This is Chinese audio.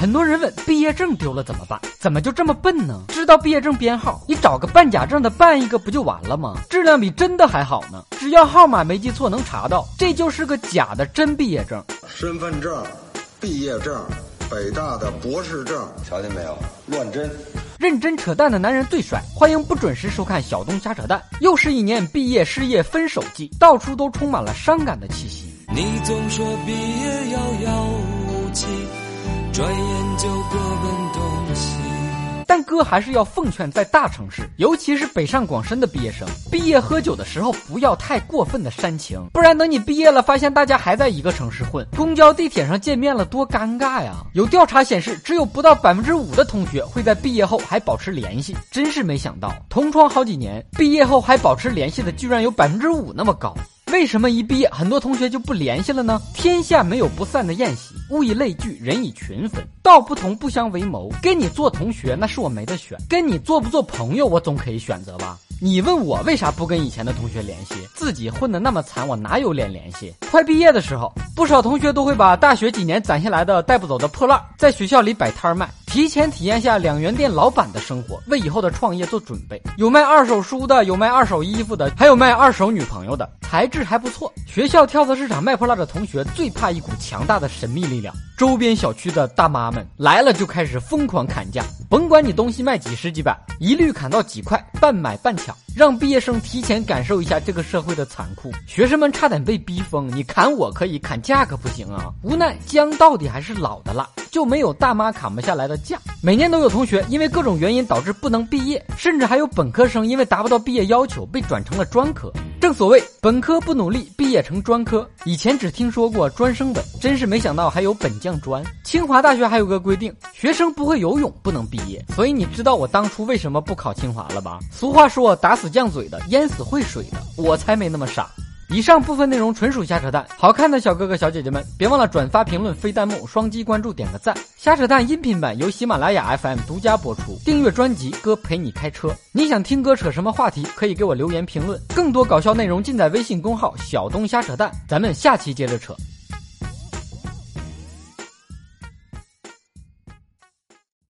很多人问毕业证丢了怎么办？怎么就这么笨呢？知道毕业证编号，你找个办假证的办一个不就完了吗？质量比真的还好呢。只要号码没记错，能查到，这就是个假的真毕业证。身份证、毕业证、北大的博士证，瞧见没有？乱真。认真扯淡的男人最帅，欢迎不准时收看小东瞎扯淡。又是一年毕业、失业、分手季，到处都充满了伤感的气息。你总说毕业遥遥无期，转眼就各奔东西。但哥还是要奉劝在大城市，尤其是北上广深的毕业生，毕业喝酒的时候不要太过分的煽情，不然等你毕业了，发现大家还在一个城市混，公交、地铁上见面了，多尴尬呀！有调查显示，只有不到百分之五的同学会在毕业后还保持联系，真是没想到，同窗好几年，毕业后还保持联系的居然有百分之五那么高。为什么一毕业很多同学就不联系了呢？天下没有不散的宴席，物以类聚，人以群分，道不同不相为谋。跟你做同学那是我没得选，跟你做不做朋友我总可以选择吧。你问我为啥不跟以前的同学联系？自己混得那么惨，我哪有脸联系？快毕业的时候，不少同学都会把大学几年攒下来的带不走的破烂，在学校里摆摊卖。提前体验下两元店老板的生活，为以后的创业做准备。有卖二手书的，有卖二手衣服的，还有卖二手女朋友的，材质还不错。学校跳蚤市场卖破烂的同学最怕一股强大的神秘力量。周边小区的大妈们来了就开始疯狂砍价，甭管你东西卖几十几百，一律砍到几块，半买半抢，让毕业生提前感受一下这个社会的残酷。学生们差点被逼疯，你砍我可以，砍价可不行啊！无奈姜到底还是老的辣，就没有大妈砍不下来的。价每年都有同学因为各种原因导致不能毕业，甚至还有本科生因为达不到毕业要求被转成了专科。正所谓本科不努力，毕业成专科。以前只听说过专升本，真是没想到还有本降专。清华大学还有个规定，学生不会游泳不能毕业。所以你知道我当初为什么不考清华了吧？俗话说打死犟嘴的，淹死会水的，我才没那么傻。以上部分内容纯属瞎扯淡，好看的小哥哥小姐姐们，别忘了转发、评论、飞弹幕、双击关注、点个赞。瞎扯淡音频版由喜马拉雅 FM 独家播出，订阅专辑哥陪你开车。你想听哥扯什么话题，可以给我留言评论。更多搞笑内容尽在微信公号小东瞎扯淡，咱们下期接着扯。